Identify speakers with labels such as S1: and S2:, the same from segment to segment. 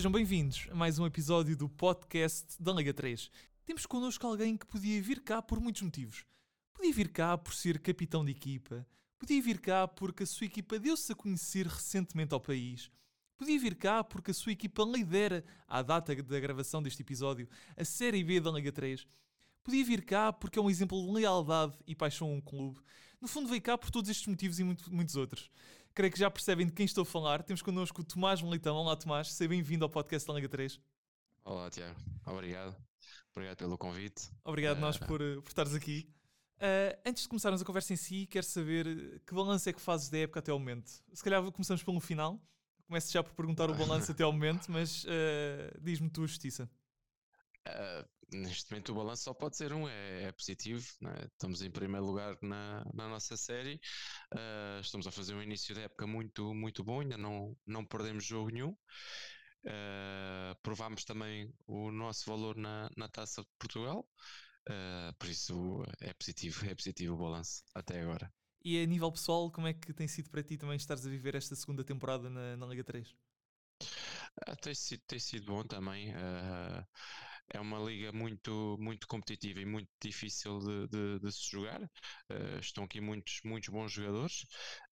S1: Sejam bem-vindos a mais um episódio do podcast da Liga 3. Temos connosco alguém que podia vir cá por muitos motivos. Podia vir cá por ser capitão de equipa, podia vir cá porque a sua equipa deu-se a conhecer recentemente ao país, podia vir cá porque a sua equipa lidera, à data da gravação deste episódio, a Série B da Liga 3. Podia vir cá porque é um exemplo de lealdade e paixão a um clube. No fundo, veio cá por todos estes motivos e muito, muitos outros. Creio que já percebem de quem estou a falar. Temos connosco o Tomás Militão. Olá, Tomás. Seja bem-vindo ao podcast da Liga 3.
S2: Olá, Tiago. Obrigado. Obrigado pelo convite.
S1: Obrigado uh... nós por, por estares aqui. Uh, antes de começarmos a conversa em si, quero saber que balanço é que fazes da época até ao momento. Se calhar começamos pelo final. Começo já por perguntar o balanço até ao momento, mas uh, diz-me tua justiça.
S2: Uh, neste momento o balanço só pode ser um, é, é positivo. Né? Estamos em primeiro lugar na, na nossa série. Uh, estamos a fazer um início de época muito, muito bom, ainda não, não perdemos jogo nenhum. Uh, provámos também o nosso valor na, na taça de Portugal. por isso é positivo, é positivo o balanço até agora.
S1: E a nível pessoal, como é que tem sido para ti também estares a viver esta segunda temporada na, na Liga 3?
S2: Ah, tem, sido, tem sido bom também. Uh, é uma liga muito, muito competitiva e muito difícil de, de, de se jogar. Uh, estão aqui muitos, muitos bons jogadores.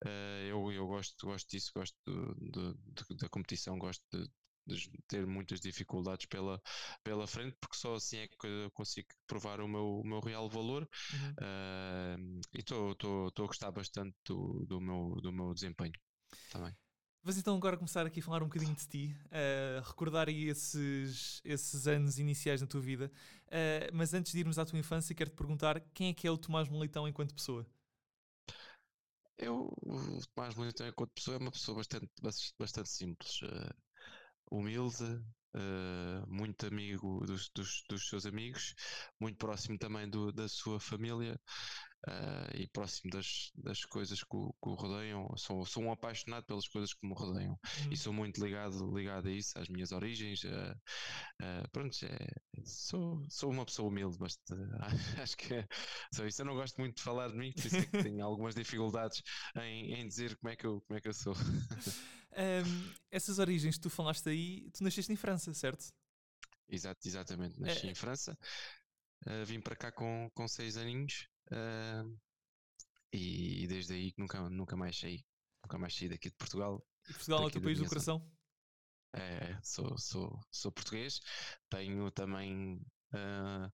S2: Uh, eu, eu gosto, gosto disso, gosto de, da competição, gosto de, ter muitas dificuldades pela, pela frente, porque só assim é que eu consigo provar o meu, o meu real valor. Uhum. Uh, e estou a gostar bastante do, do, meu, do meu desempenho também.
S1: Vamos então agora começar aqui a falar um bocadinho de ti, uh, recordar aí esses, esses anos iniciais na tua vida. Uh, mas antes de irmos à tua infância, quero-te perguntar quem é que é o Tomás Militão enquanto pessoa?
S2: Eu, o Tomás Militão enquanto pessoa é uma pessoa bastante, bastante simples, uh, humilde, Uh, muito amigo dos, dos, dos, seus amigos, muito próximo também do, da sua família, uh, e próximo das, das coisas que o, que o rodeiam. Sou, sou um apaixonado pelas coisas que me rodeiam uhum. e sou muito ligado, ligado a isso, às minhas origens. Uh, uh, pronto, é, sou, sou uma pessoa humilde, mas acho que é só isso. Eu não gosto muito de falar de mim, por isso é que tenho algumas dificuldades em, em dizer como é que eu, como é que eu sou.
S1: um, essas origens que tu falaste aí, tu nasceste em França, certo?
S2: Exato, exatamente, nasci é... em França. Uh, vim para cá com, com seis aninhos Uh, e, desde aí nunca, nunca mais saí. Nunca mais saí daqui de Portugal.
S1: E Portugal é o teu país do coração?
S2: É, sou, sou, sou português. Tenho também uh,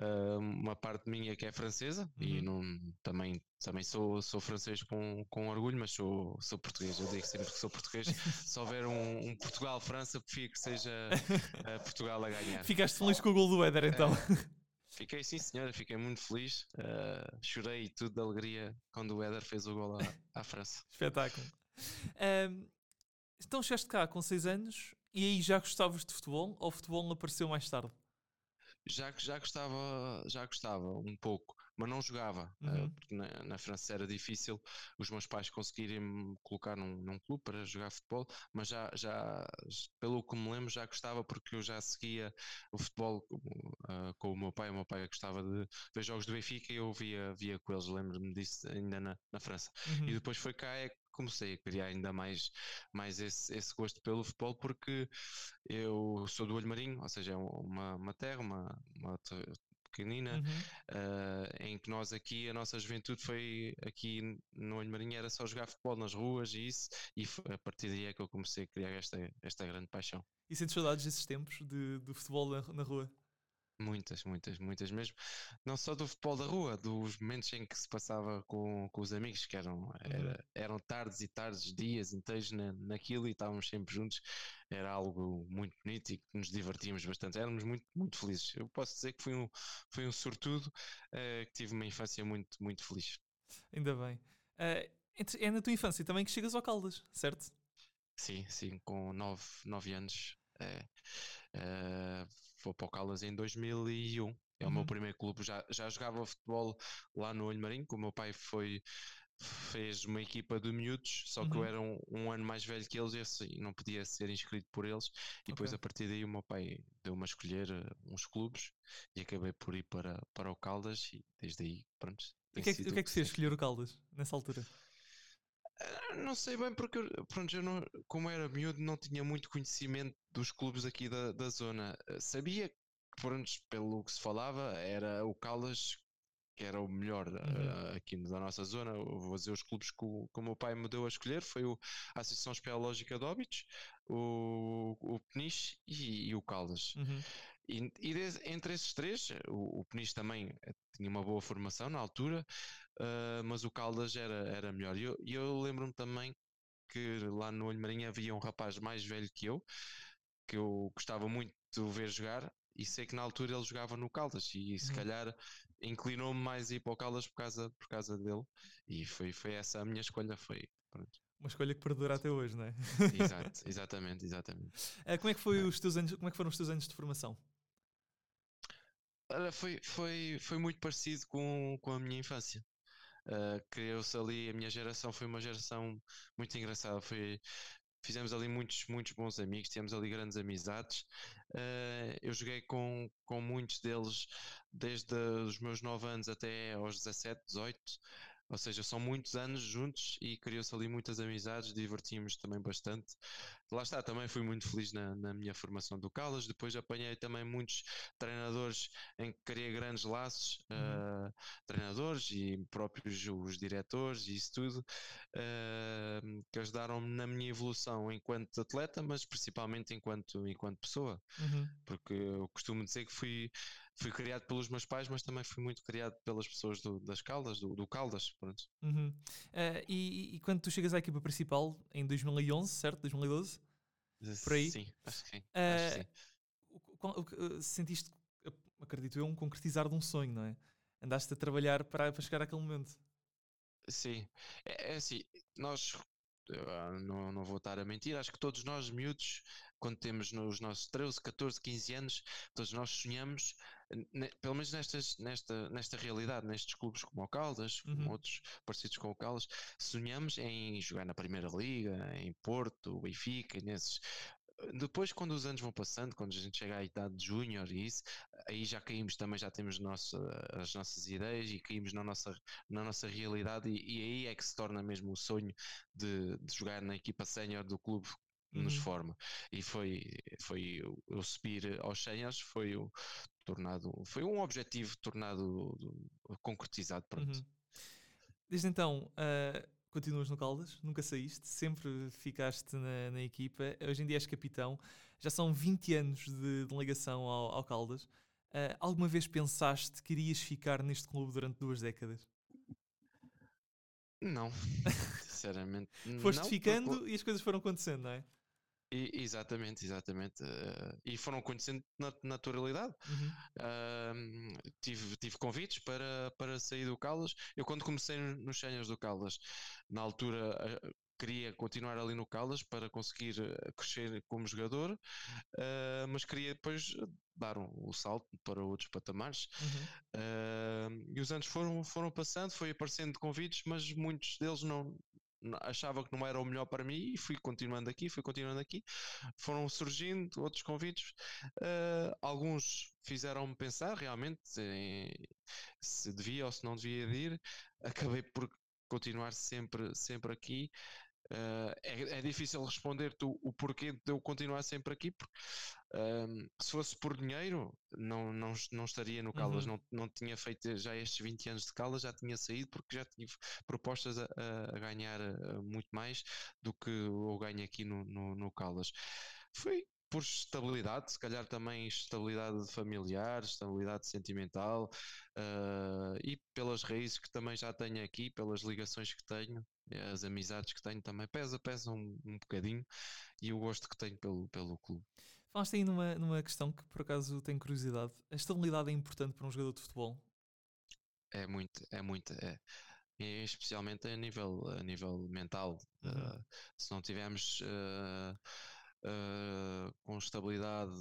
S2: uh, uma parte minha que é francesa uhum. e não, também, também sou, sou francês com, com orgulho, mas sou, sou português. Eu digo sempre que sou português. Se houver um, um Portugal-França, prefiro que seja uh, Portugal a ganhar.
S1: Ficaste feliz com o gol do Éder então?
S2: Fiquei sim, senhora, fiquei muito feliz. Uh, chorei tudo de alegria quando o Éder fez o gol à, à França.
S1: Espetáculo. Um, então chegaste cá com 6 anos e aí já gostavas de futebol ou o futebol apareceu mais tarde?
S2: Já, já gostava, já gostava um pouco mas não jogava, eh, uhum. uh, porque na, na, França era difícil os meus pais conseguirem me colocar num, num, clube para jogar futebol, mas já, já, pelo que me lembro, já gostava porque eu já seguia o futebol uh, com o meu pai. O meu pai gostava de ver jogos do Benfica e eu via, via com eles, lembro-me disso ainda na, na França. Uhum. E depois foi cá é comecei a criar ainda mais, mais esse, esse gosto pelo futebol porque eu sou do Olho Marinho, ou seja, é uma, uma terra, uma, uma pequenina, uhum. uh, em que nós aqui, a nossa juventude foi aqui no Olho Marinho, era só jogar futebol nas ruas e isso, e foi, a partir daí é que eu comecei a criar esta, esta grande paixão.
S1: E sentes saudades desses tempos de, de futebol na, na rua?
S2: Muitas, muitas, muitas mesmo. Não só do futebol da rua, dos momentos em que se passava com, com os amigos, que eram, uhum. era, eram tardes e tardes, dias inteiros na, naquilo e estávamos sempre juntos. Era algo muito bonito e que nos divertíamos bastante. Éramos muito, muito felizes. Eu posso dizer que fui um, fui um sortudo, uh, que tive uma infância muito, muito feliz.
S1: Ainda bem. Uh, é na tua infância também que chegas ao Caldas, certo?
S2: Sim, sim, com 9 nove, anos. Uh, vou para o Caldas em 2001. É uhum. o meu uhum. primeiro clube. Já, já jogava futebol lá no Olho Marinho, que o meu pai foi fez uma equipa de miúdos, só que uhum. eu era um, um, ano mais velho que eles e assim, não podia ser inscrito por eles. E depois, a partir daí, o meu pai deu-me a escolher uh, uns clubes e acabei por ir para, para o Caldas. E desde aí, pronto.
S1: O que, é que, o que é que fez escolher o Caldas nessa altura?
S2: Ah, não sei bem porque pronto, eu não, como era miúdo não tinha muito conhecimento dos clubes aqui da, da zona. Sabia que pronto, pelo que se falava era o Caldas que era o melhor uhum. uh, aqui da nossa zona. vou dizer os clubes que o, que o meu pai me deu a escolher: foi o, a Associação Espeleológica de Óbitos, o, o Peniche e, e o Caldas. Uhum. E, e de, entre esses três, o, o Peniche também eh, tinha uma boa formação na altura, uh, mas o Caldas era, era melhor. E eu, eu lembro-me também que lá no Olho Marinho havia um rapaz mais velho que eu, que eu gostava muito de ver jogar, e sei que na altura ele jogava no Caldas e se uhum. calhar inclinou-me mais a ir para o Caldas por causa, por causa dele e foi, foi essa a minha escolha, foi pronto.
S1: Uma escolha que perdura até hoje, não é?
S2: Exato, exatamente, exatamente.
S1: Uh, como, é que foi é. os teus anos, como é que foram os teus anos de formação?
S2: Foi, foi, foi muito parecido com, com a minha infância. Uh, Criou-se ali, a minha geração foi uma geração muito engraçada. Foi, fizemos ali muitos, muitos bons amigos, tivemos ali grandes amizades. Uh, eu joguei com, com muitos deles desde os meus 9 anos até aos 17, 18. Ou seja, são muitos anos juntos e criou-se ali muitas amizades, divertimos também bastante. Lá está, também fui muito feliz na, na minha formação do Calas. Depois apanhei também muitos treinadores em que criei grandes laços, uhum. uh, treinadores e próprios os diretores e isso tudo, uh, que ajudaram-me na minha evolução enquanto atleta, mas principalmente enquanto, enquanto pessoa. Uhum. Porque eu costumo dizer que fui fui criado pelos meus pais, mas também fui muito criado pelas pessoas do, das Caldas, do, do Caldas. Pronto.
S1: Uhum. Uh, e, e, quando tu chegas à equipa principal, em 2011, certo? 2012? Por aí?
S2: Sim, acho que sim. Uh,
S1: acho que sim. Uh, sentiste, acredito eu, um concretizar de um sonho, não é? Andaste a trabalhar para, para chegar àquele momento.
S2: Sim, é, é assim, nós não, não vou estar a mentir, acho que todos nós miúdos, quando temos nos nossos 13, 14, 15 anos, todos nós sonhamos pelo menos nestas, nesta, nesta realidade, nestes clubes como o Caldas, como uhum. outros parecidos com o Caldas, sonhamos em jogar na Primeira Liga, em Porto, Benfica, nesses. Depois, quando os anos vão passando, quando a gente chega à idade de júnior e isso, aí já caímos também, já temos nossa, as nossas ideias e caímos na nossa, na nossa realidade, e, e aí é que se torna mesmo o sonho de, de jogar na equipa sénior do clube uhum. nos forma. E foi, foi o subir aos senhas, foi o tornado, foi um objetivo tornado concretizado. Pronto. Uhum.
S1: Desde então, uh, continuas no Caldas, nunca saíste, sempre ficaste na, na, equipa, hoje em dia és capitão, já são 20 anos de delegação ao, ao Caldas. Uh, alguma vez pensaste que irias ficar neste clube durante duas décadas?
S2: Não, sinceramente.
S1: Foste
S2: não,
S1: ficando porque... e as coisas foram acontecendo, não é?
S2: E, exatamente, exatamente. Uh, e foram acontecendo na naturalidade. Uhum. Uh, tive, tive convites para, para sair do Caldas. Eu, quando comecei nos Senhas do Caldas, na altura uh, queria continuar ali no Caldas para conseguir crescer como jogador, mas queria depois dar um, o salto para outros patamares. Uhum. e os anos foram, foram passando, foi aparecendo convites, mas muitos deles não, achava que não era o melhor para mim e fui continuando aqui, fui continuando aqui. Foram surgindo outros convites, uh, alguns fizeram-me pensar realmente se devia ou se não devia ir. Acabei por continuar sempre, sempre aqui. Uh, é, é, difícil responder-te o, o, porquê de eu continuar sempre aqui, porque um, se fosse por dinheiro, não, não, não estaria no Caldas, uhum. não, não tinha feito já estes 20 anos de Caldas, já tinha saído porque já tive propostas a, a ganhar uh, muito mais do que eu ganho aqui no, no, no Caldas. Foi por estabilidade, se calhar também estabilidade familiar, estabilidade sentimental uh, e pelas raízes que também já tenho aqui, pelas ligações que tenho, as amizades que tenho também pesa, pesa um, um bocadinho e o gosto que tenho pelo, pelo clube.
S1: Falaste aí numa, numa questão que por acaso tenho curiosidade. A estabilidade é importante para um jogador de futebol?
S2: É muito, é muito, é. E especialmente a nível, a nível mental. Uhum. Uh, se não tivermos uh, uh, com estabilidade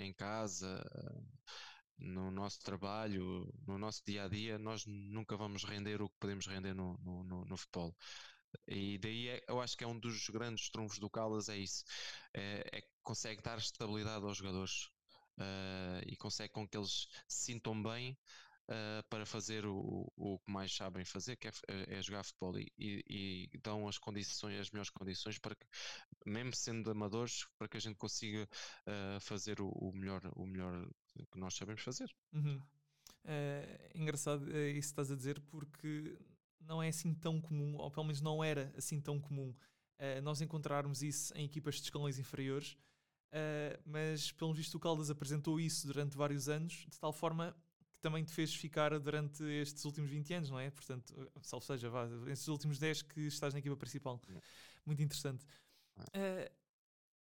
S2: em casa, no nosso trabalho, no nosso dia a dia, nós nunca vamos render o que podemos render no, no, no, no futebol. E daí é, eu acho que é um dos grandes trunfos do Caldas, é isso. É, é que consegue dar estabilidade aos jogadores uh, e consegue com que eles se sintam bem uh, para fazer o, o que mais sabem fazer, que é, é jogar futebol e, e, e, dão as condições, as melhores condições para que, mesmo sendo amadores, para que a gente consiga uh, fazer o, o, melhor, o melhor que nós sabemos fazer.
S1: Uhum. É engraçado é isso que estás a dizer, porque não é assim tão comum, ou pelo menos não era assim tão comum, nós encontrarmos isso em equipas de escalões inferiores. Uh, mas pelo visto o Caldas apresentou isso durante vários anos, de tal forma também te fez ficar durante estes últimos 20 anos, não é? Portanto, salvo seja, vá, estes últimos 10 que estás na equipa principal. Muito interessante. Uh,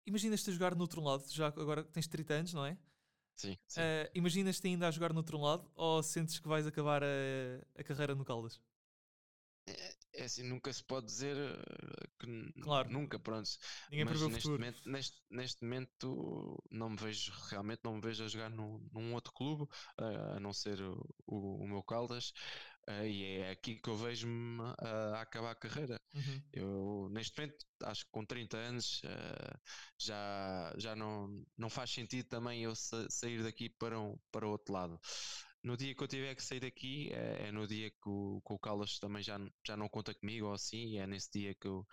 S1: Imaginas-te a jogar no outro lado, já agora tens 30 anos, não é?
S2: Sim. sim.
S1: Uh, Imaginas-te ainda a jogar no outro lado ou sentes que vais acabar a, a carreira no Caldas?
S2: É, assim, nunca se pode dizer eh, que
S1: claro.
S2: nunca, pronto.
S1: Ninguém
S2: Mas
S1: neste
S2: momento, neste, neste momento não me vejo, realmente não me vejo a jogar num, num outro clube, uh, a não ser o, o, o meu Caldas. Uh, e é aqui que eu vejo-me uh, a acabar a carreira.
S1: Uhum.
S2: Eu, neste momento, acho que com 30 anos uh, já, já não, não faz sentido também eu sa sair daqui para, um, para outro lado no dia que eu tiver que sair daqui, é, é no dia que o, que o Carlos também já, já não conta comigo ou assim, é nesse dia que eu,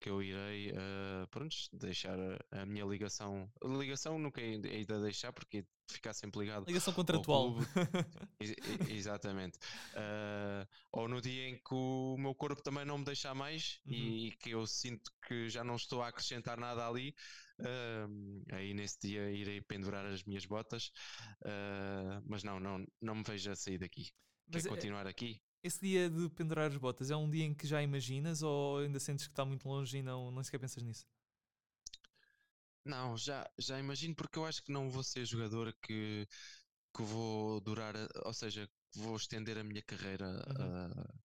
S2: que eu irei, uh, pronto, deixar a, a, minha ligação. A ligação nunca hei de deixar porque ficar sempre ligado.
S1: Ligação contratual.
S2: exatamente. Uh, ou no dia em que o meu corpo também não me deixar mais uhum. e, e que eu sinto que já não estou a acrescentar nada ali, Uh, aí nesse dia irei pendurar as minhas botas, uh, mas não, não, não me vejo a sair daqui. Mas Quer é, continuar aqui?
S1: Esse dia de pendurar as botas é um dia em que já imaginas ou ainda sentes que está muito longe e não, não sequer pensas nisso?
S2: Não, já, já imagino porque eu acho que não vou ser jogador que, que vou durar, ou seja, vou estender a minha carreira uhum. uh,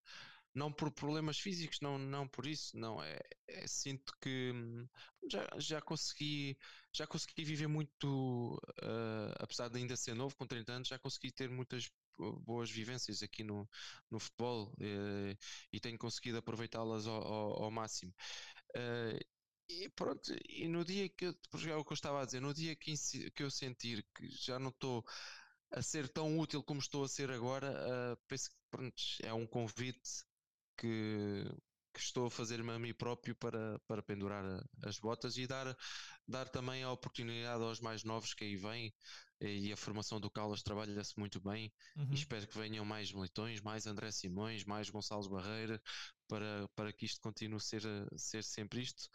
S2: não por problemas físicos, não, não por isso, não é, é sinto que hum, já, já consegui já consegui viver muito uh, apesar de ainda ser novo com 30 anos, já consegui ter muitas boas vivências aqui no, no futebol uh, e tenho conseguido aproveitá-las ao, ao, ao, máximo. Uh, e pronto, e no dia que eu, é o que eu estava a dizer, no dia que, que eu sentir que já não estou a ser tão útil como estou a ser agora, penso que pronto, é um convite que, que estou a fazer-me a mim próprio para, para pendurar as botas e dar, dar também a oportunidade aos mais novos que aí vêm. E a formação do Caldas trabalha-se muito bem. Uhum. E espero que venham mais militões, mais André Simões, mais Gonçalo Barreira, para, para que isto continue a ser, ser sempre isto.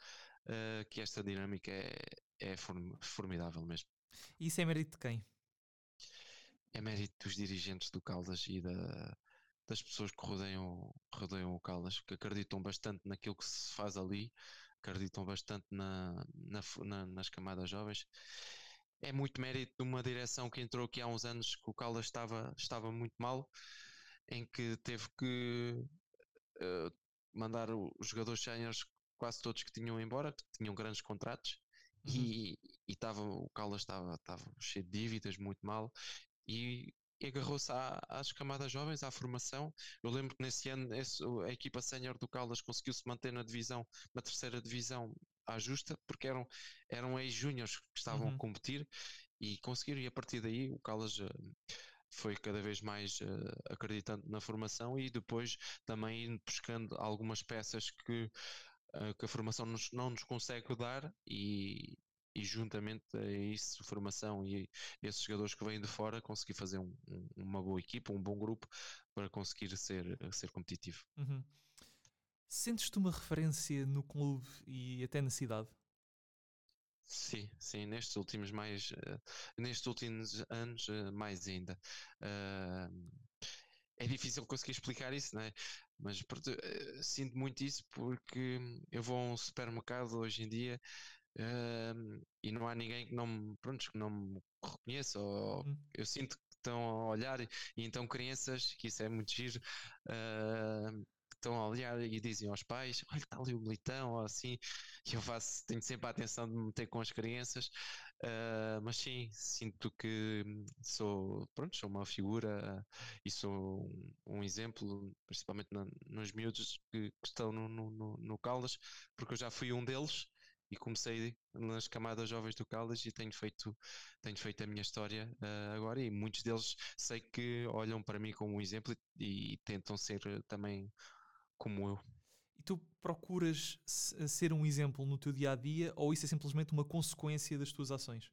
S2: Uh, que esta dinâmica é, é formidável mesmo.
S1: E isso é mérito de quem?
S2: É mérito dos dirigentes do Caldas e da, das pessoas que rodeiam, rodeiam o Caldas, que acreditam bastante naquilo que se faz ali, acreditam bastante na, na, na, nas camadas jovens. É muito mérito de uma direção que entrou aqui há uns anos que o Caldas estava, estava muito mal, em que teve que uh, mandar os jogadores séniores, quase todos que tinham embora, que tinham grandes contratos, uhum. e, e tava, o Caldas estava, estava cheio de dívidas, muito mal, e e agarrou-se às camadas jovens, à formação. Eu lembro que nesse ano a equipa sénior do Caldas conseguiu-se manter na divisão, na terceira divisão à justa, porque eram, eram ex-júniors que estavam uhum. a competir e conseguiram, e a partir daí o Caldas uh, foi cada vez mais uh, acreditando na formação e depois também indo buscando algumas peças que, uh, que a formação nos, não nos consegue dar e, e juntamente a isso, formação e esses jogadores que vêm de fora, conseguir fazer um, um, uma boa equipa, um bom grupo para conseguir ser, ser competitivo.
S1: Uhum. Sentes-te uma referência no clube e até na cidade?
S2: Sim, sim, nestes últimos mais uh, nestes últimos anos uh, mais ainda. Uh, é difícil conseguir explicar isso, não é? Mas sinto muito isso porque eu vou a um supermercado hoje em dia uh, e não há ninguém que não, pronto, que não me reconheça. Ou, uhum. Eu sinto que estão a olhar e, e então crianças, que isso é muito giro, uh, estão a olhar e dizem aos pais: Olha, está ali o militão, ou assim. E eu faço, tenho sempre a atenção de me meter com as crianças, uh, mas sim, sinto que sou, pronto, sou uma figura e sou um, um exemplo, principalmente na, nos miúdos que, que estão no, no, no, Caldas, porque eu já fui um deles e comecei nas camadas jovens do Caldas e tenho feito, tenho feito a minha história uh, agora e muitos deles sei que olham para mim como um exemplo e, e tentam ser também como eu.
S1: E tu procuras ser um exemplo no teu dia a dia ou isso é simplesmente uma consequência das tuas ações?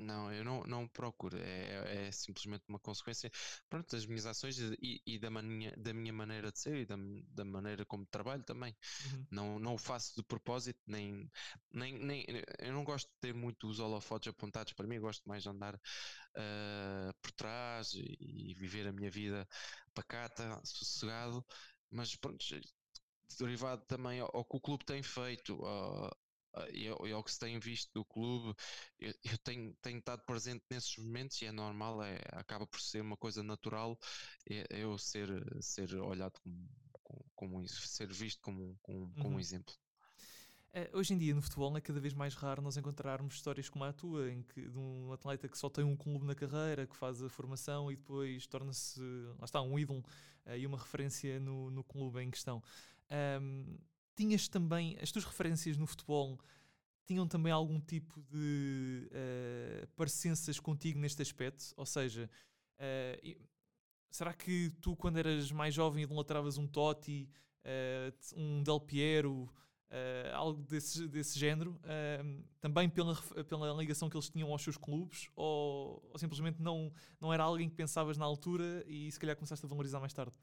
S2: Não, eu não, não procuro, é, é simplesmente uma consequência pronto, das minhas ações e, e da, minha, da minha maneira de ser e da, da maneira como trabalho também. Uhum. Não, não o faço de propósito, nem, nem, nem eu não gosto de ter muito os holofotes apontados para mim, eu gosto mais de andar uh, por trás e, e, viver a minha vida pacata, sossegado, mas pronto, derivado também ao, ao que o clube tem feito, e, é o que se tem visto do clube, eu, eu, tenho, tenho estado presente nesses momentos e é normal, é, acaba por ser uma coisa natural é, eu ser, ser olhado como, como, isso, ser visto como, como, como um uhum. exemplo.
S1: Uh, hoje em dia no futebol é cada vez mais raro nós encontrarmos histórias como a tua, em que de um atleta que só tem um clube na carreira, que faz a formação e depois torna-se, lá está, um ídolo uh, e uma referência no, no clube em questão. Um, tinhas também, as tuas referências no futebol tinham também algum tipo de uh, parecenças contigo neste aspecto? Ou seja, uh, será que tu, quando eras mais jovem, idolatravas um Totti, uh, um Del Piero, uh, algo desse, desse género, também pela, pela ligação que eles tinham aos seus clubes? Ou, ou simplesmente não, não era alguém que pensavas na altura e se calhar começaste a valorizar mais tarde?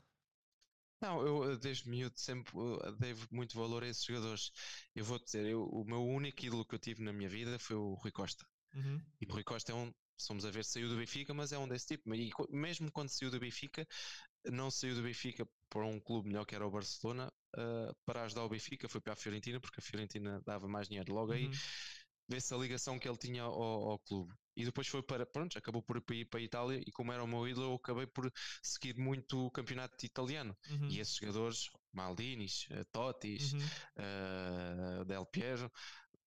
S2: Não, eu desde miúdo sempre uh, dei muito valor a esses jogadores. Eu vou dizer, eu, o meu único ídolo que eu tive na minha vida foi o Rui Costa. Uhum. E o Rui Costa é um, somos a ver, saiu do Benfica, mas é um desse tipo. E mesmo quando saiu do Benfica, não saiu do Benfica para um clube melhor que era o Barcelona, uh, para ajudar o Benfica, foi para a Fiorentina, porque a Fiorentina dava mais dinheiro. Logo uhum. aí vê-se a ligação que ele tinha ao, ao, clube. E depois foi para, pronto, acabou por ir para a Itália e como era o meu ídolo, eu acabei por seguir muito o campeonato italiano. Uhum. E esses jogadores, Maldinis, eh, Totis, uhum. uh, Del Piero,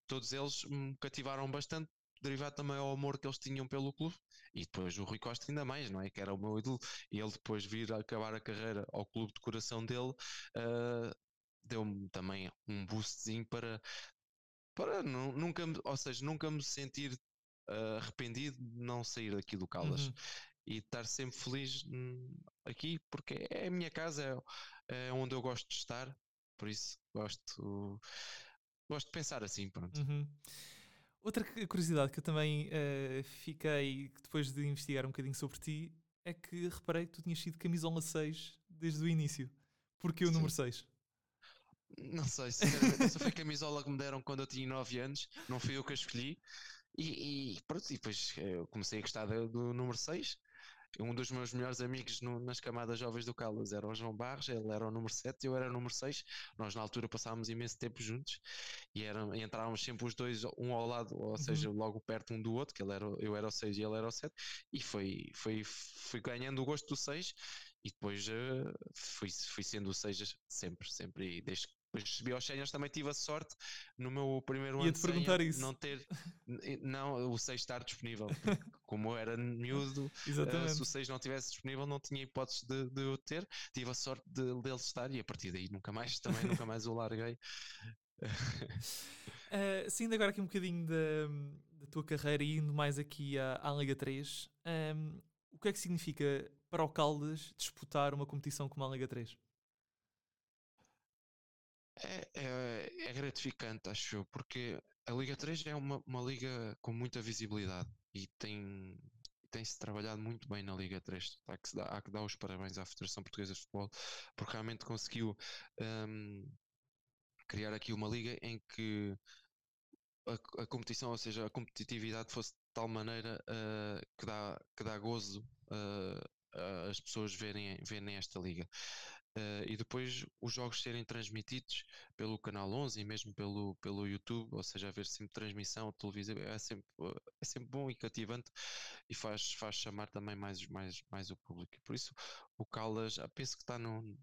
S2: todos eles me cativaram bastante derivado também ao amor que eles tinham pelo clube e depois o Rui Costa ainda mais, não é? Que era o meu ídolo e ele depois vir a acabar a carreira ao clube de coração dele uh, deu-me também um boostzinho para para não, nunca, ou seja, nunca me sentir uh, arrependido de não sair daqui do Caldas uhum. e estar sempre feliz hum, aqui porque é a minha casa, é, é, onde eu gosto de estar, por isso gosto, gosto de pensar assim, pronto.
S1: Uhum. Outra curiosidade que eu também uh, fiquei depois de investigar um bocadinho sobre ti é que reparei que tu tinhas sido camisola 6 desde o início. Porque o número 6?
S2: Não sei, sinceramente, essa foi a camisola que me deram quando eu tinha 9 anos, não fui eu que a escolhi. E, e pronto, e depois eu comecei a gostar do, do número 6. Um dos meus melhores amigos no, nas camadas jovens do Caldas era o João Barros, ele era o número 7 e eu era o número 6. Nós na altura passávamos imenso tempo juntos e, era, e entrávamos sempre os dois, um ao lado, ou uhum. seja, logo perto um do outro, que ele era, eu era o 6 e ele era o 7, e foi, foi, fui ganhando o gosto do 6 e depois uh, fui, fui sendo o 6 sempre, sempre, e desde depois subi aos séniores também tive a sorte no meu primeiro ano
S1: de perguntar isso.
S2: não ter não, o 6 estar disponível. Como eu era miúdo, uh, se o 6 não estivesse disponível, não tinha hipótese de, de eu ter. Tive a sorte de, dele estar e a partir daí nunca mais também nunca mais o larguei. uh,
S1: saindo agora aqui um bocadinho da, da tua carreira e indo mais aqui à, à Liga 3, um, ehm, o que é que significa para o Caldas disputar uma competição como a Liga 3?
S2: É, é, é, gratificante, acho eu, porque a Liga 3 é uma, uma liga com muita visibilidade e tem, tem-se trabalhado muito bem na Liga 3. Há que, dar, há que dar os parabéns à Federação Portuguesa de Futebol, porque realmente conseguiu um, criar aqui uma liga em que a, a, competição, ou seja, a competitividade fosse de tal maneira uh, que, dá, que dá gozo uh, as pessoas verem, verem esta liga. Uh, e depois os jogos serem transmitidos pelo canal 11 e mesmo pelo, pelo YouTube, ou seja, haver sempre transmissão televisiva, é sempre, é sempre bom e cativante e faz, faz chamar também mais, mais, mais o público. Por isso, o Caldas, penso que está no,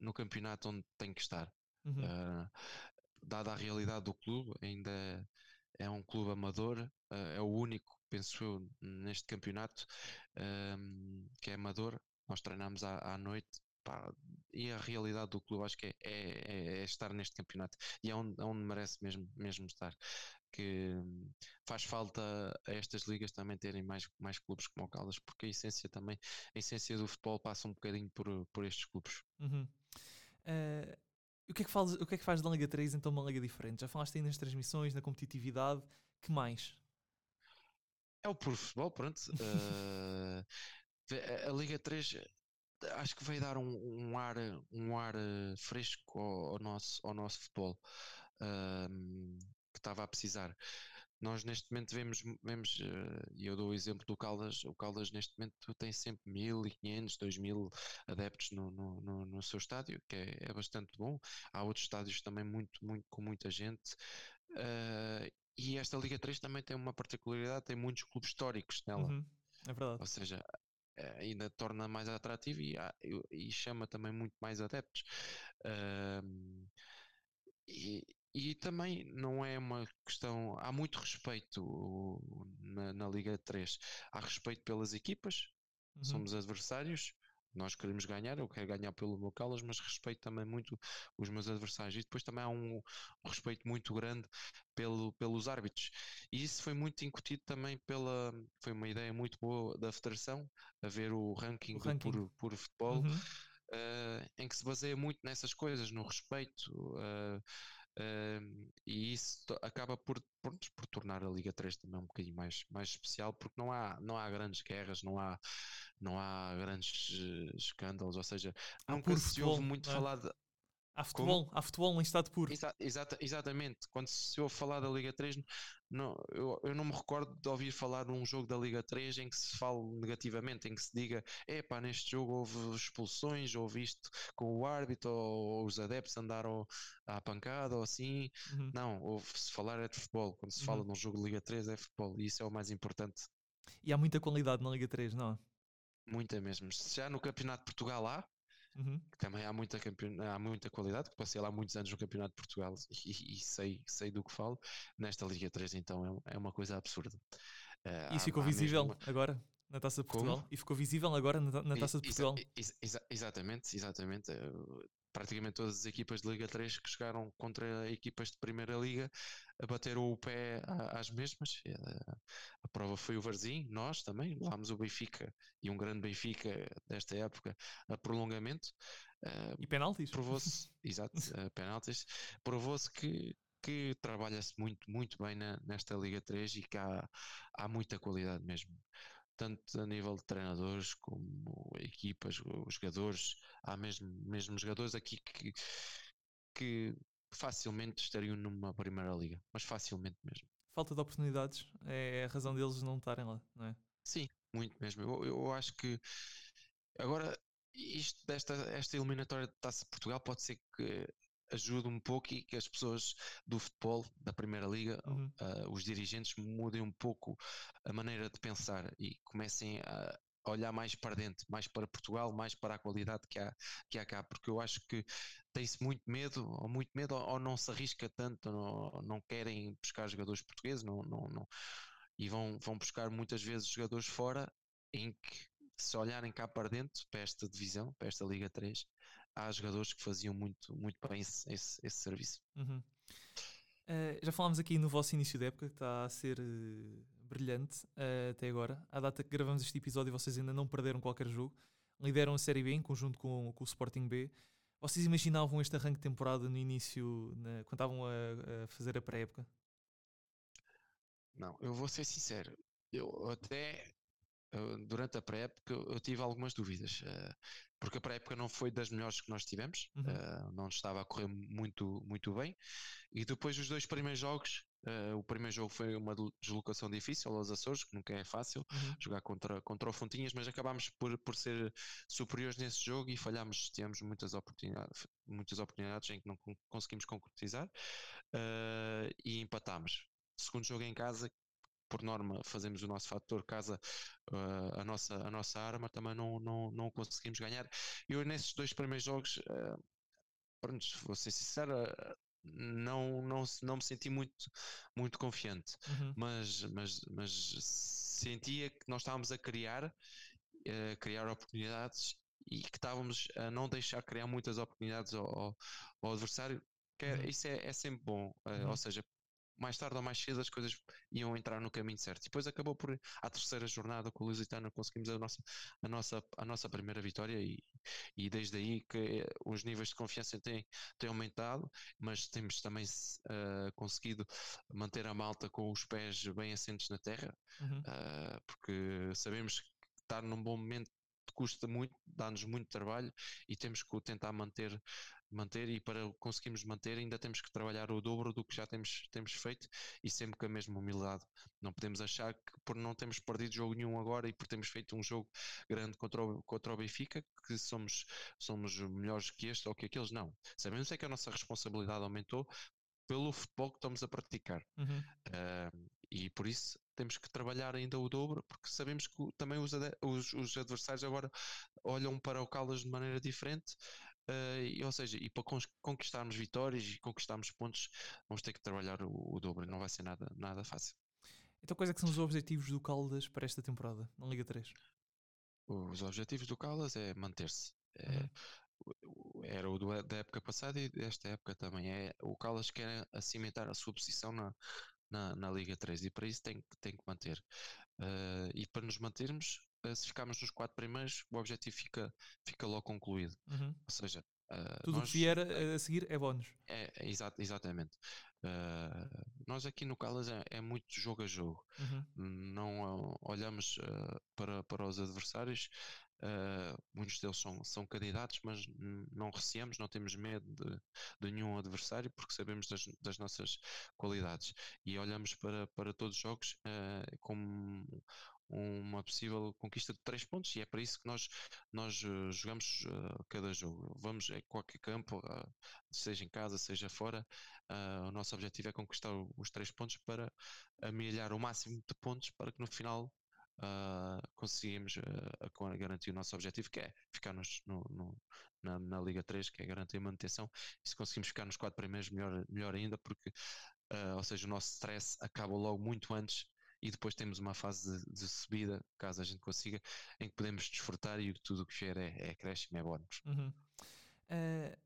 S2: no campeonato onde tem que estar. Uhum. Uh, dada a realidade do clube, ainda é um clube amador, uh, é o único, penso eu, neste campeonato que é amador. Nós treinamos à, à noite pá, e a realidade do clube acho que é, é, é estar neste campeonato e é onde, é onde merece mesmo, mesmo estar que faz falta a estas ligas também terem mais, mais clubes como o Caldas, porque a essência também, a essência do futebol passa um bocadinho por, por estes clubes.
S1: Uhum. Uh, o, que é que faz, o que é que faz da Liga 3 então uma liga diferente? Já falaste aí nas transmissões, na competitividade, que mais?
S2: É o puro futebol, pronto. uh, a Liga 3 acho que vai dar um, um ar, um ar fresco ao, ao, nosso, ao nosso futebol. Uh, que estava a precisar. Nós neste momento vemos, vemos uh, e eu dou o exemplo do Caldas, o Caldas neste momento tem sempre 1500, 2000 adeptos no, no, no, no seu estádio, que é, é, bastante bom. Há outros estádios também muito, muito, com muita gente. Uh, e esta Liga 3 também tem uma particularidade, tem muitos clubes históricos nela.
S1: Uhum, é verdade.
S2: Ou seja, eh, ainda torna mais atrativo e, e, chama também muito mais adeptos. Uh, e, e também não é uma questão. Há muito respeito na, na Liga 3. Há respeito pelas equipas, uhum. somos adversários, nós queremos ganhar, eu quero ganhar pelo meu Calas, mas respeito também muito os meus adversários. E depois também há um, um respeito muito grande pelo, pelos árbitros. E isso foi muito incutido também pela. Foi uma ideia muito boa da Federação, a ver o ranking, o ranking. Por, por futebol, uhum. uh, em que se baseia muito nessas coisas, no respeito. Uh, Uh, e isso acaba por, por, por, tornar a Liga 3 também um bocadinho mais, mais especial, porque não há, não há grandes guerras, não há, não há grandes uh, escândalos, ou seja, há nunca se ouve muito é? falar de,
S1: Há futebol, há futebol em estado puro.
S2: Exa exata, exatamente. Quando se ouve falar da Liga 3, não, eu, eu não me recordo de ouvir falar num jogo da Liga 3 em que se fale negativamente, em que se diga: é pá, neste jogo houve expulsões, houve isto com o árbitro, ou, ou os adeptos andaram à pancada, ou assim. Uhum. Não, ouve-se falar é de futebol. Quando se uhum. fala num jogo de Liga 3 é futebol, e isso é o mais importante.
S1: E há muita qualidade na Liga 3, não?
S2: Muita mesmo. Já no Campeonato de Portugal há, Uhum. Também há muita, há muita qualidade, passei lá muitos anos no Campeonato de Portugal e, e sei, sei do que falo. Nesta Liga 3, então, é, é uma coisa absurda.
S1: Uh, Isso ficou visível mesmo... agora na Taça de Portugal? Como? E ficou visível agora na, na Taça de Portugal?
S2: Exa exa exatamente, exatamente. Praticamente todas as equipas de Liga 3 que chegaram contra equipas de Primeira Liga bateram o pé às mesmas. A, a prova foi o Varzim, nós também, levámos o Benfica e um grande Benfica desta época a prolongamento.
S1: Uh, e penaltis.
S2: Provou-se, exato, penaltis. Provou-se que, que trabalha-se muito, muito bem na, nesta Liga 3 e que há, há muita qualidade mesmo tanto a nível de treinadores como equipas, os jogadores, há mesmo, mesmo jogadores aqui que, que facilmente estariam numa primeira liga, mas facilmente mesmo.
S1: Falta de oportunidades é a razão deles não estarem lá, não é?
S2: Sim, muito mesmo. Eu, eu acho que agora isto desta esta eliminatória de Taça de Portugal pode ser que ajude um pouco e que as pessoas do futebol, da Primeira Liga, uhum. uh, os dirigentes mudem um pouco a maneira de pensar e comecem a olhar mais para dentro, mais para Portugal, mais para a qualidade que há, que há cá, porque eu acho que tem-se muito medo, ou muito medo, ou não se arrisca tanto, não, não querem buscar jogadores portugueses, não, não, não, e vão, vão buscar muitas vezes jogadores fora em que se olharem cá para dentro, para esta divisão, para esta Liga 3, há jogadores que faziam muito, muito bem esse, esse, esse serviço.
S1: Uhum. Uh, já falámos aqui no vosso início da época, que está a ser uh, brilhante uh, até agora. À data que gravamos este episódio, vocês ainda não perderam qualquer jogo. Lideram a Série B em conjunto com, com o Sporting B. Vocês imaginavam este arranque de temporada no início, na, quando estavam a, a fazer a pré-época?
S2: Não, eu vou ser sincero. Eu até durante a pré-época eu tive algumas dúvidas, uh, porque a pré-época não foi das melhores que nós tivemos, uhum. uh, não estava a correr muito, muito bem, e depois os dois primeiros jogos, uh, o primeiro jogo foi uma deslocação difícil aos Açores, que nunca é fácil uhum. jogar contra, contra o Fontinhas, mas acabámos por, por ser superiores nesse jogo e falhámos, tivemos muitas oportunidades, muitas oportunidades em que não conseguimos concretizar e empatámos. Segundo jogo em casa, por norma fazemos o nosso fator casa uh, a, nossa, a nossa arma, também não, não, não conseguimos ganhar. Eu nesses dois primeiros jogos, uh, pronto, vou ser sincero, uh, não, não, não me senti muito, muito confiante, uhum. mas, mas, mas sentia que nós estávamos a criar, uh, criar oportunidades e que estávamos a não deixar criar muitas oportunidades ao, ao, ao adversário. Que é, uhum. Isso é, é, sempre bom, uhum. ou seja, mais tarde ou mais cedo as coisas iam entrar no caminho certo. E depois acabou por, à terceira jornada com o Lusitano, conseguimos a nossa, a nossa, a nossa primeira vitória e, e desde aí que os níveis de confiança têm, têm aumentado, mas temos também uh, conseguido manter a malta com os pés bem assentes na terra, uhum. uh, porque sabemos que estar num bom momento custa muito, dá-nos muito trabalho e temos que tentar manter manter e para conseguirmos manter ainda temos que trabalhar o dobro do que já temos, temos feito e sempre com a mesma humildade. Não podemos achar que por não termos perdido jogo nenhum agora e por termos feito um jogo grande contra o, contra o Benfica que somos, somos melhores que este ou que aqueles, não. Sabemos é que a nossa responsabilidade aumentou pelo futebol que estamos a praticar. Uhum. Uh, e por isso temos que trabalhar ainda o dobro, porque sabemos que também os, os, os adversários agora olham para o Caldas de maneira diferente Uh, e, ou seja, e para conquistarmos vitórias e conquistarmos pontos, vamos ter que trabalhar o, o dobro, não vai ser nada, nada fácil.
S1: Então, quais é que são os objetivos do Caldas para esta temporada, na Liga 3?
S2: Os objetivos do Caldas é manter-se. É, uhum. Era o do, da época passada e desta época também. É, o Caldas quer cimentar a sua posição na, na, na, Liga 3 e para isso tem, tem que manter. Uh, e para nos mantermos, se ficarmos nos quatro primeiros, o objetivo fica, fica logo concluído. Uhum. Ou seja,
S1: uh, tudo o que vier a, a, seguir é bónus.
S2: É, é exa exatamente. nós aqui no Calas é, é, muito jogo a jogo. Uhum. Não olhamos para, para os adversários. muitos deles são, são candidatos, mas não receamos, não temos medo de, de nenhum adversário porque sabemos das, das, nossas qualidades e olhamos para, para todos os jogos como uma possível conquista de três pontos e é para isso que nós, nós uh, jogamos uh, cada jogo. Vamos a qualquer campo, uh, seja em casa, seja fora, o nosso objetivo é conquistar os três pontos para amelhar o máximo de pontos para que no final conseguimos garantir o nosso objetivo, que é ficar nos, no, no, na, na, Liga 3, que é garantir a manutenção. E se conseguimos ficar nos quatro primeiros, melhor, melhor ainda, porque, ou seja, o nosso stress acaba logo muito antes e depois temos uma fase de, de, subida, caso a gente consiga, em que podemos desfrutar e tudo o que vier é, é acréscimo, é bónus.
S1: Uhum. Uh,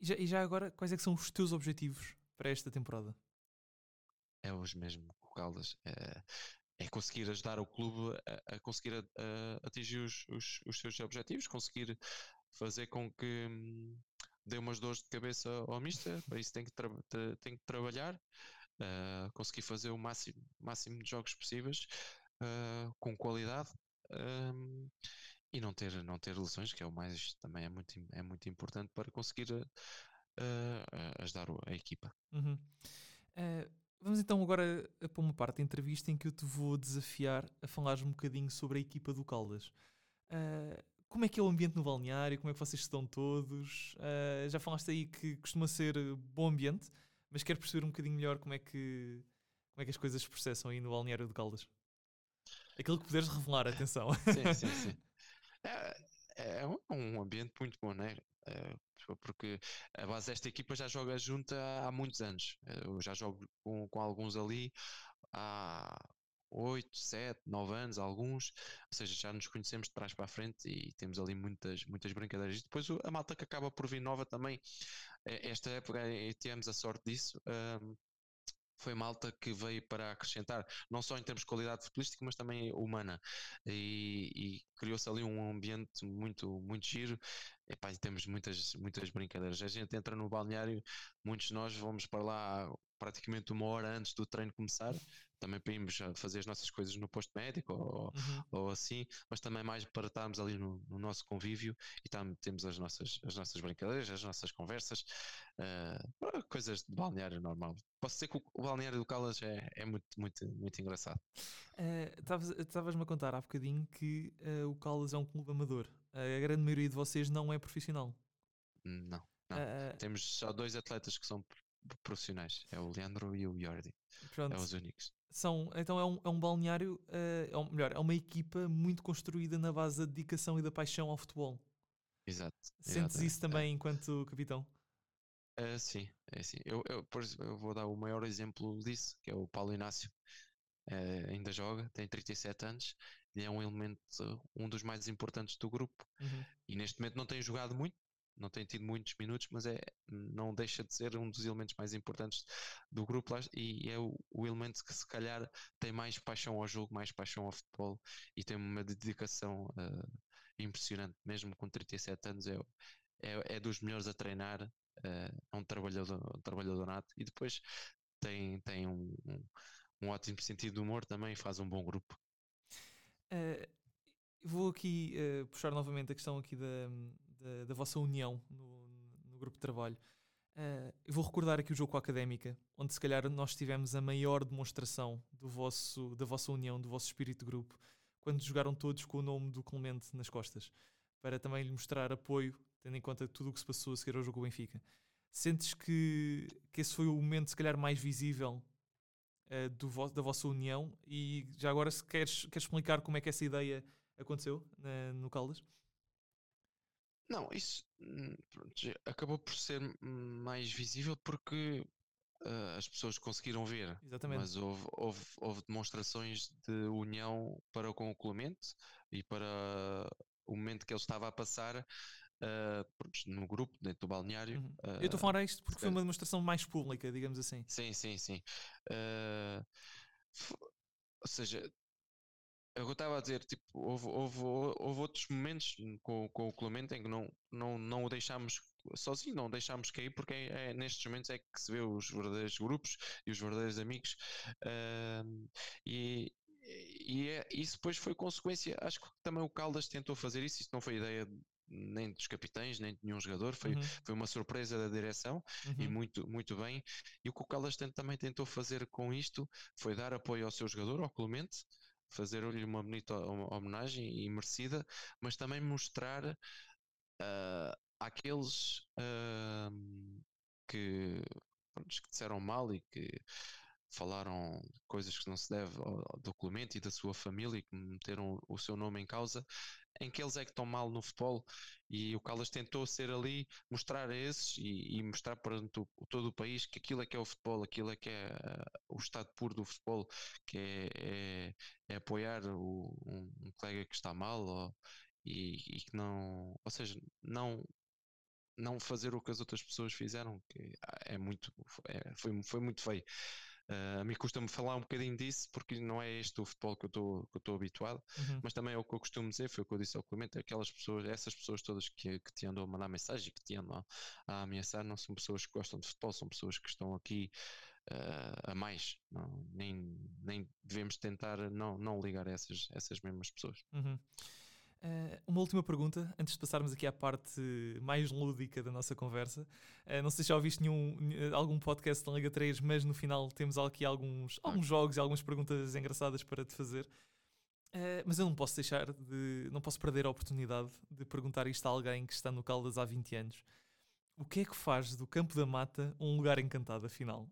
S1: e, já, e, já, agora, quais é que são os teus objetivos para esta temporada?
S2: É os mesmos com Caldas. É, é, conseguir ajudar o clube a, a conseguir a, a atingir os, os, os, seus objetivos, conseguir fazer com que hum, dê umas dores de cabeça ao Mister, para isso tem que, tem que trabalhar uh, conseguir fazer o máximo, máximo de jogos possíveis uh, com qualidade um, e não ter, não ter lesões, que é o mais também é muito, é muito importante para conseguir uh, ajudar a equipa.
S1: Uhum. Vamos então agora para uma parte da entrevista em que eu te vou desafiar a falares um bocadinho sobre a equipa do Caldas. Como é que é o ambiente no balneário? Como é que vocês estão todos? Já falaste aí que costuma ser bom ambiente mas quero perceber um bocadinho melhor como é que, como é que as coisas se processam aí no balneário de Caldas. Aquilo que puderes revelar, atenção.
S2: Sim, sim, sim. É, é um ambiente muito bom, né? É, porque a base desta equipa já joga junta há muitos anos. Eu já jogo com, com alguns ali há 8, 7, 9 anos, alguns, ou seja, já nos conhecemos de trás para a frente e temos ali muitas, muitas brincadeiras. E depois a malta que acaba por vir nova também, esta época tivemos a sorte disso. Um, foi malta que veio para acrescentar, não só em termos de qualidade futebolística, mas também humana. E, e criou-se ali um ambiente muito, muito giro. E temos muitas, muitas brincadeiras. A gente entra no balneário, muitos de nós vamos para lá praticamente uma hora antes do treino começar, também para irmos fazer as nossas coisas no posto médico ou, uhum. ou assim, mas também mais para estarmos ali no, no nosso convívio e tam, temos as nossas, as nossas brincadeiras, as nossas conversas, uh, coisas de balneário normal. Posso dizer que o, o balneário do Calas é, é muito, muito, muito engraçado.
S1: Eh, estavas-me uh, a contar há bocadinho que uh, o Calas é um clube amador. a grande maioria de vocês não é profissional.
S2: Não. Não. Temos só dois atletas que são profissionais. É o Leandro e o Jordi. Pronto. É os únicos.
S1: São, então é um, é um balneário, uh, é um, melhor, é uma equipa muito construída na base da dedicação e da paixão ao futebol.
S2: Exato.
S1: Sentes exato, isso é. também é. enquanto capitão?
S2: Uh, sim, é assim. Eu, eu, por, eu vou dar o maior exemplo disso, que é o Paulo Inácio. Uh, ainda joga, tem 37 anos e é um elemento, um dos mais importantes do grupo. Uhum. E neste momento não tem jogado muito, não tem tido muitos minutos, mas é, não deixa de ser um dos elementos mais importantes do grupo e é o, o, elemento que se calhar tem mais paixão ao jogo, mais paixão ao futebol e tem uma dedicação uh, impressionante, mesmo com 37 anos, é, é, é dos melhores a treinar, uh, é um trabalhador, um trabalhador nato e depois tem, tem um, um, um ótimo sentido de humor também faz um bom grupo.
S1: Uh, vou aqui uh, puxar novamente a questão aqui da, da, da vossa união no, no, grupo de trabalho. Uh, eu vou recordar aqui o jogo com a Académica, onde se calhar nós tivemos a maior demonstração do vosso, da vossa união, do vosso espírito de grupo, quando jogaram todos com o nome do Clemente nas costas, para também lhe mostrar apoio, tendo em conta tudo o que se passou a seguir ao jogo Benfica. Sentes que, que esse foi o momento, se calhar, mais visível uh, do vo da vossa união? E já agora, se queres, queres explicar como é que essa ideia aconteceu no Caldas?
S2: Não, isso hum, acabou por ser mais visível porque uh, as pessoas conseguiram ver. Exatamente. Mas houve, houve, houve, demonstrações de união para com o Clemente e para o momento que ele estava a passar Uh, no grupo, dentro do balneário.
S1: Uhum. Uh, eu estou a falar isto porque foi uma demonstração mais pública, digamos assim.
S2: Sim, sim, sim. Ou seja, eu estava a dizer, tipo, houve, houve, houve outros momentos com, com o Clemente em que não, não, não o deixámos sozinho, não o deixámos cair, porque é, é, nestes momentos é que se vê os verdadeiros grupos e os verdadeiros amigos. e, e é, isso depois foi consequência. Acho que também o Caldas tentou fazer isso. Isso não foi ideia nem dos capitães, nem de nenhum jogador, foi, uhum. foi uma surpresa da direção uhum. e muito, muito bem. E o que o Caldas também tentou fazer com isto foi dar apoio ao seu jogador, ao Clemente, fazer-lhe uma bonita homenagem e merecida, mas também mostrar uh, àqueles uh, que, que disseram mal e que falaram coisas que não se deve ao, do Clemente e da sua família e que meteram o seu nome em causa, em que eles é que estão mal no futebol e o Caldas tentou ser ali, mostrar a esses e, e mostrar o, todo o país que aquilo é que é o futebol, aquilo é que é uh, o estado puro do futebol, que é, é, é apoiar o, um, um, colega que está mal ou, e, e, que não, ou seja, não não fazer o que as outras pessoas fizeram, que é muito, é, foi, foi muito feio. Uh, a mim custa-me falar um bocadinho disso porque não é este o futebol que eu estou habituado, uhum. mas também é o que eu costumo dizer, foi o que eu disse ao Clemente, aquelas pessoas, essas pessoas todas que, que te andam a mandar mensagem, que te andam a, a ameaçar, não são pessoas que gostam de futebol, são pessoas que estão aqui uh, a mais, não, nem, nem devemos tentar não, não ligar a essas, essas mesmas pessoas.
S1: Uhum. Uh, uma última pergunta, antes de passarmos aqui à parte mais lúdica da nossa conversa. Uh, não sei se já ouviste nenhum, algum podcast da Liga 3, mas no final temos aqui alguns, alguns jogos e algumas perguntas engraçadas para te fazer. Uh, mas eu não posso deixar de. não posso perder a oportunidade de perguntar isto a alguém que está no Caldas há 20 anos. O que é que faz do Campo da Mata um lugar encantado, afinal?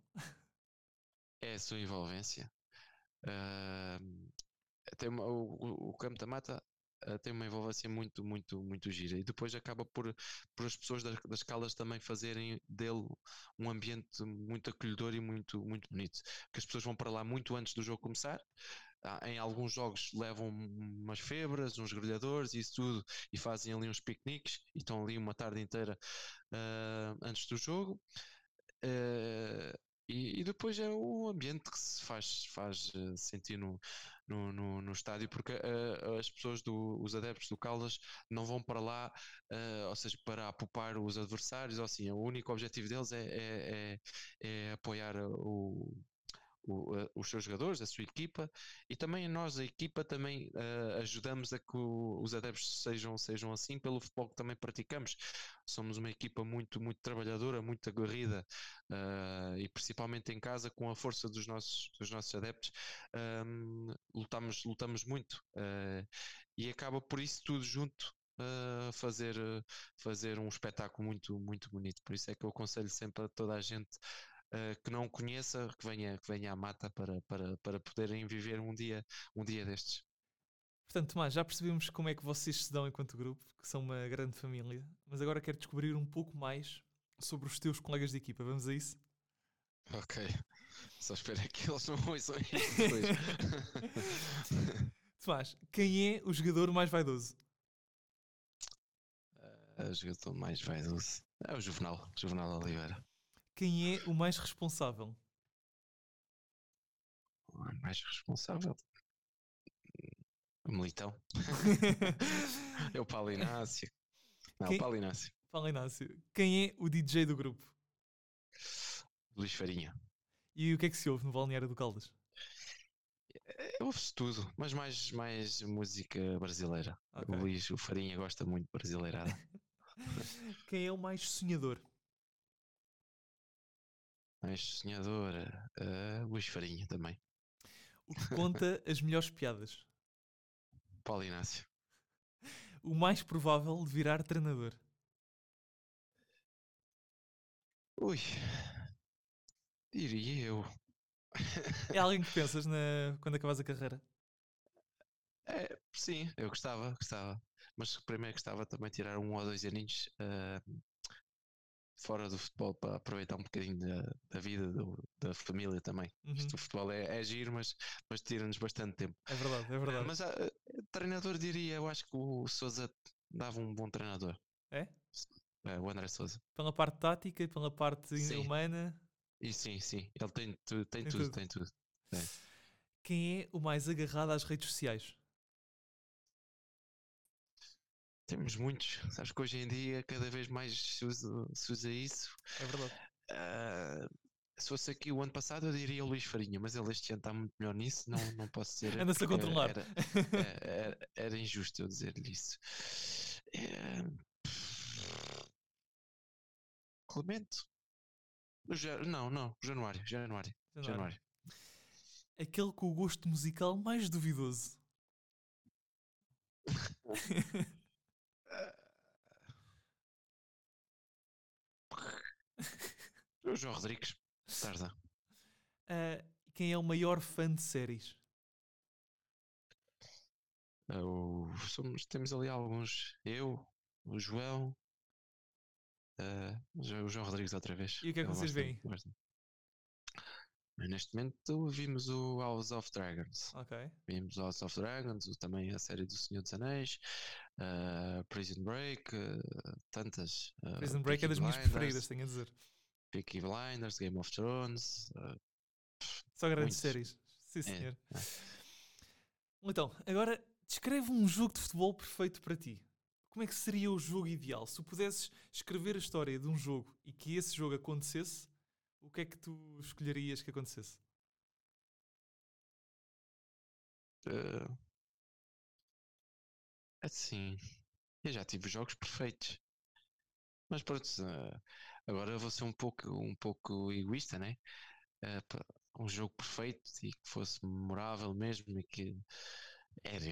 S2: É a sua envolvência. Uh, tem o, o Campo da Mata uh, tem uma envolvência muito, muito, muito gira. E depois acaba por, por as pessoas das, das calas também fazerem dele um ambiente muito acolhedor e muito, muito bonito. Que as pessoas vão para lá muito antes do jogo começar. Ah, em alguns jogos levam umas febras, uns grelhadores e isso tudo, e fazem ali uns piqueniques e estão ali uma tarde inteira uh, antes do jogo. Uh, e, e, depois é o ambiente que se faz, faz sentir no, no, no, no estádio, porque uh, as pessoas, do, os adeptos do Caldas, não vão para lá, uh, ou seja, para apupar os adversários, ou assim, o único objetivo deles é, é, é, é apoiar o, o, os seus jogadores, a sua equipa e também nós, a equipa, também uh, ajudamos a que o, os adeptos sejam, sejam assim pelo futebol que também praticamos. Somos uma equipa muito, muito trabalhadora, muito aguerrida uh, e principalmente em casa, com a força dos nossos, dos nossos adeptos, um, lutamos, lutamos muito uh, e acaba por isso tudo junto Uh, fazer, fazer um espetáculo muito, muito bonito. Por isso é que eu aconselho sempre a toda a gente uh, que não conheça, que venha, que venha à mata para, para, para poderem viver um dia, um dia destes.
S1: Portanto, Tomás, já percebemos como é que vocês se dão enquanto grupo, que são uma grande família, mas agora quero descobrir um pouco mais sobre os teus colegas de equipa. Vamos a isso?
S2: Ok. Só espero que eles não ouçam isso depois.
S1: Tomás, quem é o jogador mais vaidoso?
S2: Uh, o jogador mais vaidoso é o Juvenal, Juvenal Oliveira.
S1: Quem é o mais responsável?
S2: O mais responsável? O Militão. é o Paulo Inácio. Não,
S1: Quem-
S2: o Paulo Inácio.
S1: Paulo Inácio. Quem é o DJ do grupo?
S2: Luís Farinha.
S1: E o que é que se ouve no balneário do Caldas?
S2: É, Ouve-se tudo, mas mais, mais música brasileira.
S1: Ok.
S2: O Luís, o Farinha gosta muito de brasileirada.
S1: Quem é o mais sonhador?
S2: Mais sonhadora. Uh, Luís Farinha também.
S1: O que conta as melhores piadas?
S2: Paulo Inácio.
S1: O mais provável de virar treinador?
S2: Ui. Diria eu.
S1: É alguém que pensas na... quando acabas a carreira?
S2: É, sim, eu gostava, gostava. Mas primeiro gostava também de tirar um ou dois aninhos ah, fora do futebol para aproveitar um bocadinho da, da vida, do- da família também.
S1: Uhum.
S2: Isto, o futebol é, é giro, mas, mas tira-nos bastante tempo.
S1: É verdade, é verdade.
S2: Mas ah, treinador diria, eu acho que o Souza dava um bom treinador.
S1: É?
S2: É, o André Souza.
S1: Pela parte tática e pela parte
S2: Sim.
S1: humana,
S2: E sim, sim, ele tem, tu- tem,
S1: Tem
S2: tudo,
S1: tudo.
S2: tem tudo.
S1: quem é o mais agarrado às redes sociais?
S2: Temos muitos. Sabes que hoje em dia cada vez mais se usa, se usa isso.
S1: É verdade.
S2: Ah, se fosse aqui o ano passado, eu diria o Luís Farinha, mas ele este ano está muito melhor nisso, não, não posso dizer.
S1: Anda-se a controlar.
S2: Era, é, era, era injusto eu dizer-lhe isso. É, Clemente? Não, não, Januário, Januário,
S1: Januário.
S2: Januário.
S1: Aquele com o gosto musical mais duvidoso.
S2: João Rodrigues, Tarzan.
S1: Ah, quem é o maior fã de séries?
S2: O- somos, temos ali alguns. Eu, o João, ah, o Jo- o João Rodrigues outra vez.
S1: E o que é que
S2: Ele
S1: vocês veem?
S2: Neste momento vimos o House of Dragons.
S1: Ok.
S2: Vimos o House of Dragons, também a série do Senhor dos Anéis, ah, Prison Break, ah, tantas. ah,
S1: Prison Break é
S2: Peaky
S1: das minhas preferidas, tenho a dizer.
S2: Peaky Blinders, Game of Thrones.
S1: Só grandes
S2: Muitos.
S1: séries. Sim,
S2: É,
S1: senhor.
S2: é.
S1: Então, agora descreve um jogo de futebol perfeito para ti. Como é que seria o jogo ideal? Se tu pudesses escrever a história de um jogo e que esse jogo acontecesse, o que é que tu escolherias que acontecesse?
S2: Assim, eu já tive jogos perfeitos. Mas pronto, ah, agora eu vou ser um pouco, um pouco egoísta, né? Pá, um jogo perfeito e que fosse memorável mesmo e que era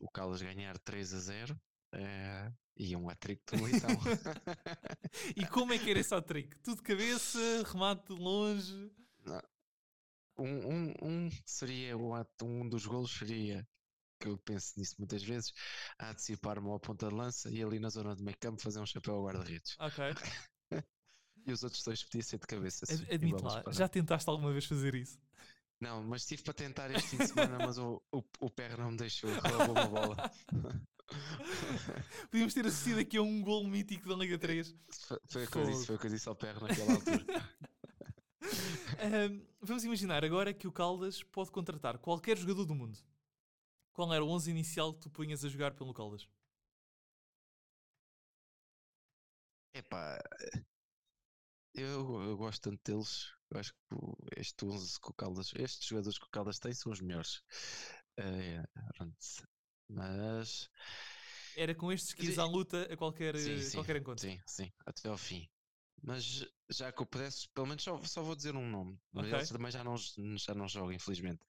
S2: o Caldas ganhar 3 a 0 eh, e um hat-trick do Militão.
S1: E como é que era esse hat-trick? Tudo de cabeça, remate de longe.
S2: um, um, um seria um dos golos seria que eu penso nisso muitas vezes, a antecipar-me ao ponta de lança e ali na zona de meio campo fazer um chapéu ao guarda-redes.
S1: Ok.
S2: E os outros dois podia ser de cabeça.
S1: Ad-
S2: sim, em
S1: Admite
S2: bolas
S1: lá, já tentaste alguma vez fazer isso?
S2: Não, mas estive para tentar este fim de semana, mas o, o, o pé não me deixou, roubou uma bola.
S1: Podíamos ter assistido aqui a um gol mítico da Liga 3.
S2: Foi, foi o que eu disse, foi o que eu disse ao pé naquela altura.
S1: Ahm, vamos imaginar agora que o Caldas pode contratar qualquer jogador do mundo. Qual era o 11 inicial que tu punhas a jogar pelo Caldas?
S2: Epá, eu, eu gosto tanto deles. Eu acho que este 11 que o Caldas, estes jogadores que o Caldas tem são os melhores. Pronto. Mas
S1: Era com estes que ias à luta a qualquer,
S2: sim, sim,
S1: qualquer encontro.
S2: sim, sim, até ao fim. Mas já que eu pudesse, pelo menos só, só vou dizer um nome. Mas
S1: Ok.
S2: ele também já não, já não joga, infelizmente.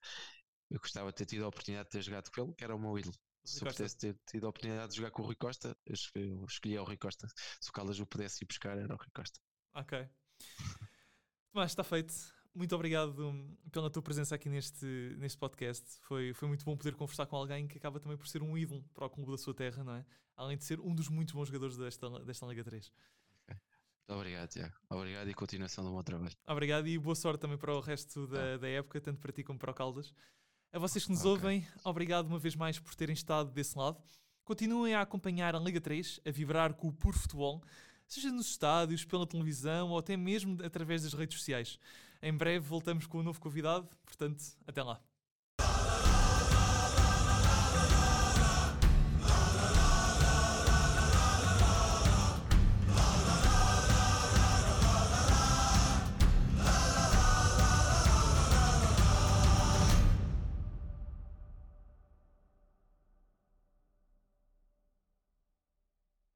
S2: Eu gostava de ter tido a oportunidade de ter jogado com ele, que era o meu ídolo. Se eu pudesse ter tido a oportunidade de jogar com o Rui Costa, eu escolhi, eu escolhia o Rui Costa. Se o Caldas o pudesse ir buscar, era o Rui Costa.
S1: Ok. Tomás, está feito. Muito obrigado hum, pela tua presença aqui neste, neste podcast. Foi, foi muito bom poder conversar com alguém que acaba também por ser um ídolo para o clube da sua terra, não é? Além de ser um dos muitos bons jogadores desta, desta Liga 3.
S2: Muito obrigado, Tiago. Obrigado e continuação do bom trabalho.
S1: Obrigado e boa sorte também para o resto da, da época, tanto para ti como para o Caldas. A vocês que nos okay. ouvem, obrigado uma vez mais por terem estado desse lado. Continuem a acompanhar a Liga 3, a vibrar com o puro futebol, seja nos estádios, pela televisão ou até mesmo através das redes sociais. Em breve voltamos com um novo convidado, portanto, até lá.